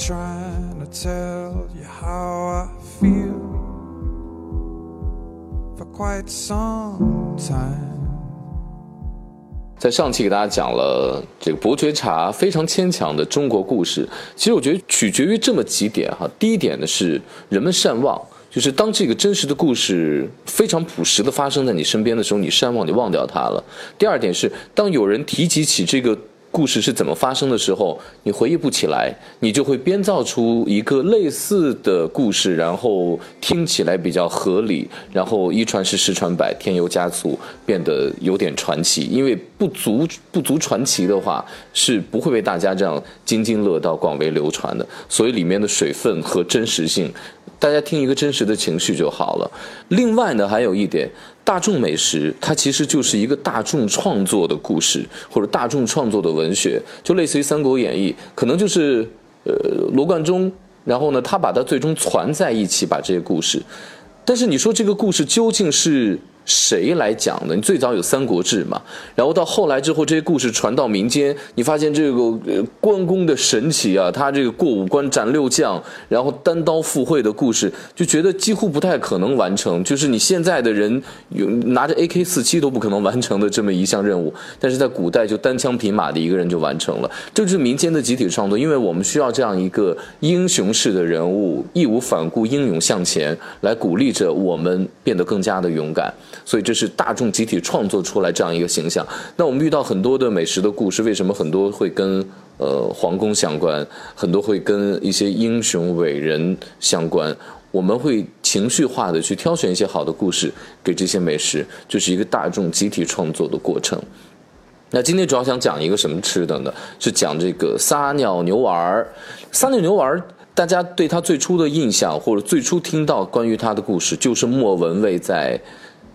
trying to tell you how I feel for quite some time. 在上期给大家讲了这个伯爵茶非常牵强的中国故事，其实我觉得取决于这么几点哈。第一点呢是人们善忘，就是当这个真实的故事非常朴实的发生在你身边的时候，你善忘，你忘掉它了。第二点是当有人提及起这个。故事是怎么发生的时候，你回忆不起来，你就会编造出一个类似的故事，然后听起来比较合理，然后一传十，十传百，添油加醋，变得有点传奇。因为不足不足传奇的话，是不会被大家这样津津乐道、广为流传的。所以里面的水分和真实性。大家听一个真实的情绪就好了。另外呢，还有一点，大众美食它其实就是一个大众创作的故事，或者大众创作的文学，就类似于《三国演义》，可能就是呃罗贯中，然后呢，他把它最终攒在一起，把这些故事。但是你说这个故事究竟是？谁来讲的？你最早有《三国志》嘛，然后到后来之后，这些故事传到民间，你发现这个关公的神奇啊，他这个过五关斩六将，然后单刀赴会的故事，就觉得几乎不太可能完成。就是你现在的人有拿着 AK 四七都不可能完成的这么一项任务，但是在古代就单枪匹马的一个人就完成了。这就是民间的集体创作，因为我们需要这样一个英雄式的人物，义无反顾、英勇向前，来鼓励着我们变得更加的勇敢。所以这是大众集体创作出来这样一个形象。那我们遇到很多的美食的故事，为什么很多会跟呃皇宫相关，很多会跟一些英雄伟人相关？我们会情绪化的去挑选一些好的故事给这些美食，就是一个大众集体创作的过程。那今天主要想讲一个什么吃的呢？是讲这个撒尿牛丸儿。撒尿牛丸儿，大家对他最初的印象，或者最初听到关于他的故事，就是莫文蔚在。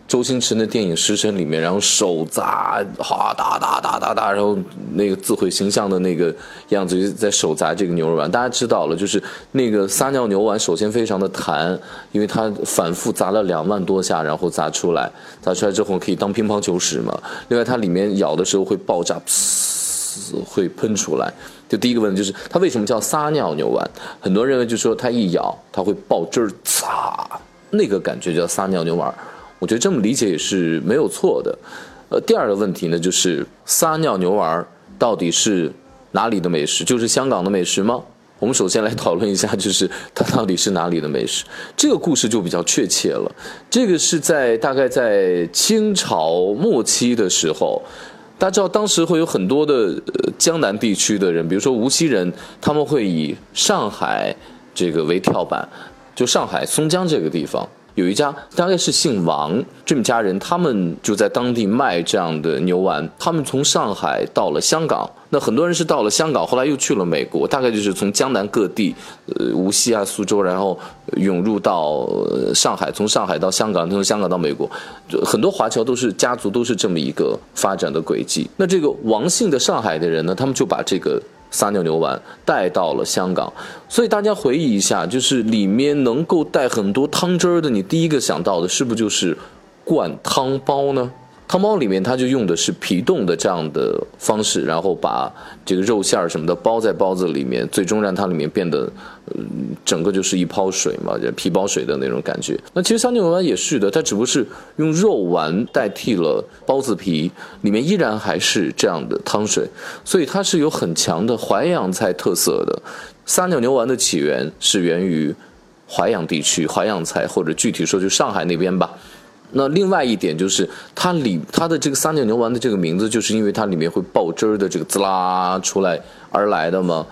周星驰那电影《食神》里面，然后手砸，哈哒哒哒哒哒，然后那个自毁形象的那个样子，在手砸这个牛肉丸。大家知道了，就是那个撒尿牛丸，首先非常的弹，因为它反复砸了两万多下，然后砸出来，砸出来之后可以当乒乓球使嘛。另外，它里面咬的时候会爆炸，会喷出来。就第一个问题就是，它为什么叫撒尿牛丸？很多人认为就是说它一咬它会爆汁儿，擦，那个感觉叫撒尿牛丸。我觉得这么理解也是没有错的，呃，第二个问题呢，就是撒尿牛丸到底是哪里的美食？就是香港的美食吗？我们首先来讨论一下，就是它到底是哪里的美食？这个故事就比较确切了。这个是在大概在清朝末期的时候，大家知道当时会有很多的呃江南地区的人，比如说无锡人，他们会以上海这个为跳板，就上海松江这个地方。有一家大概是姓王这么家人，他们就在当地卖这样的牛丸。他们从上海到了香港，那很多人是到了香港，后来又去了美国。大概就是从江南各地，呃，无锡啊、苏州，然后涌入到上海，从上海到香港，从香港到美国，很多华侨都是家族都是这么一个发展的轨迹。那这个王姓的上海的人呢，他们就把这个。撒尿牛丸带到了香港，所以大家回忆一下，就是里面能够带很多汤汁儿的，你第一个想到的是不是就是灌汤包呢？汤包里面，它就用的是皮冻的这样的方式，然后把这个肉馅儿什么的包在包子里面，最终让它里面变得嗯，整个就是一泡水嘛，皮包水的那种感觉。那其实撒尿牛丸也是的，它只不过是用肉丸代替了包子皮，里面依然还是这样的汤水，所以它是有很强的淮扬菜特色的。撒尿牛丸的起源是源于淮扬地区淮扬菜，或者具体说就上海那边吧。那另外一点就是，它里它的这个撒尿牛丸的这个名字，就是因为它里面会爆汁儿的这个滋啦出来而来的吗？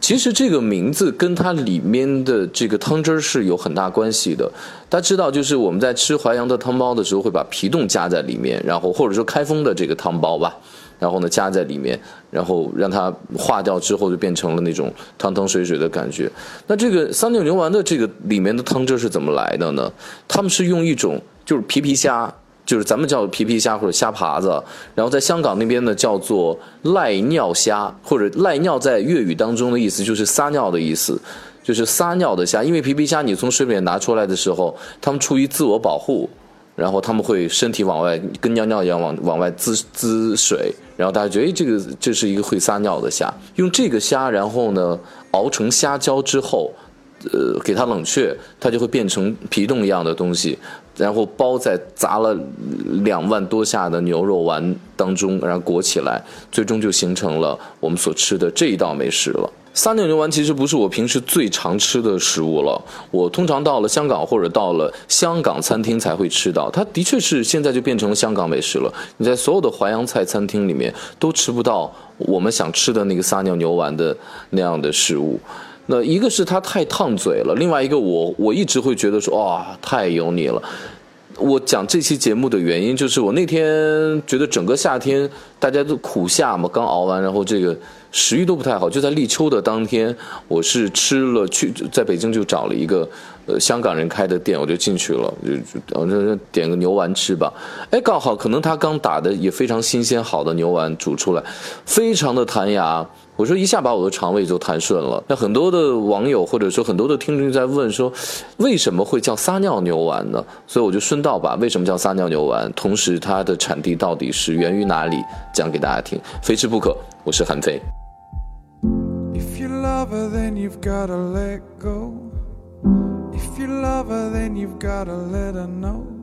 其实这个名字跟它里面的这个汤汁儿是有很大关系的。大家知道，就是我们在吃淮扬的汤包的时候，会把皮冻加在里面，然后或者说开封的这个汤包吧，然后呢加在里面，然后让它化掉之后，就变成了那种汤汤水水的感觉。那这个撒尿牛丸的这个里面的汤汁是怎么来的呢？他们是用一种。就是皮皮虾，就是咱们叫皮皮虾或者虾爬子，然后在香港那边呢叫做赖尿虾，或者赖尿在粤语当中的意思就是撒尿的意思，就是撒尿的虾。因为皮皮虾你从水里面拿出来的时候，它们出于自我保护，然后他们会身体往外跟尿尿一样往往外滋滋水，然后大家觉得哎这个这是一个会撒尿的虾，用这个虾然后呢熬成虾胶之后。呃，给它冷却，它就会变成皮冻一样的东西，然后包在砸了两万多下的牛肉丸当中，然后裹起来，最终就形成了我们所吃的这一道美食了。撒尿牛丸其实不是我平时最常吃的食物了，我通常到了香港或者到了香港餐厅才会吃到。它的确是现在就变成了香港美食了，你在所有的淮扬菜餐厅里面都吃不到我们想吃的那个撒尿牛丸的那样的食物。那一个是它太烫嘴了，另外一个我我一直会觉得说哇太油腻了。我讲这期节目的原因就是我那天觉得整个夏天大家都苦夏嘛，刚熬完，然后这个食欲都不太好。就在立秋的当天，我是吃了去在北京就找了一个呃香港人开的店，我就进去了，就就点个牛丸吃吧。哎，刚好可能他刚打的也非常新鲜好的牛丸煮出来，非常的弹牙。我说一下把我的肠胃就弹顺了。那很多的网友或者说很多的听众在问说，为什么会叫撒尿牛丸呢？所以我就顺道把为什么叫撒尿牛丸，同时它的产地到底是源于哪里讲给大家听。非吃不可，我是韩飞。Then you've gotta let go. If you love her, then you've gotta let her know.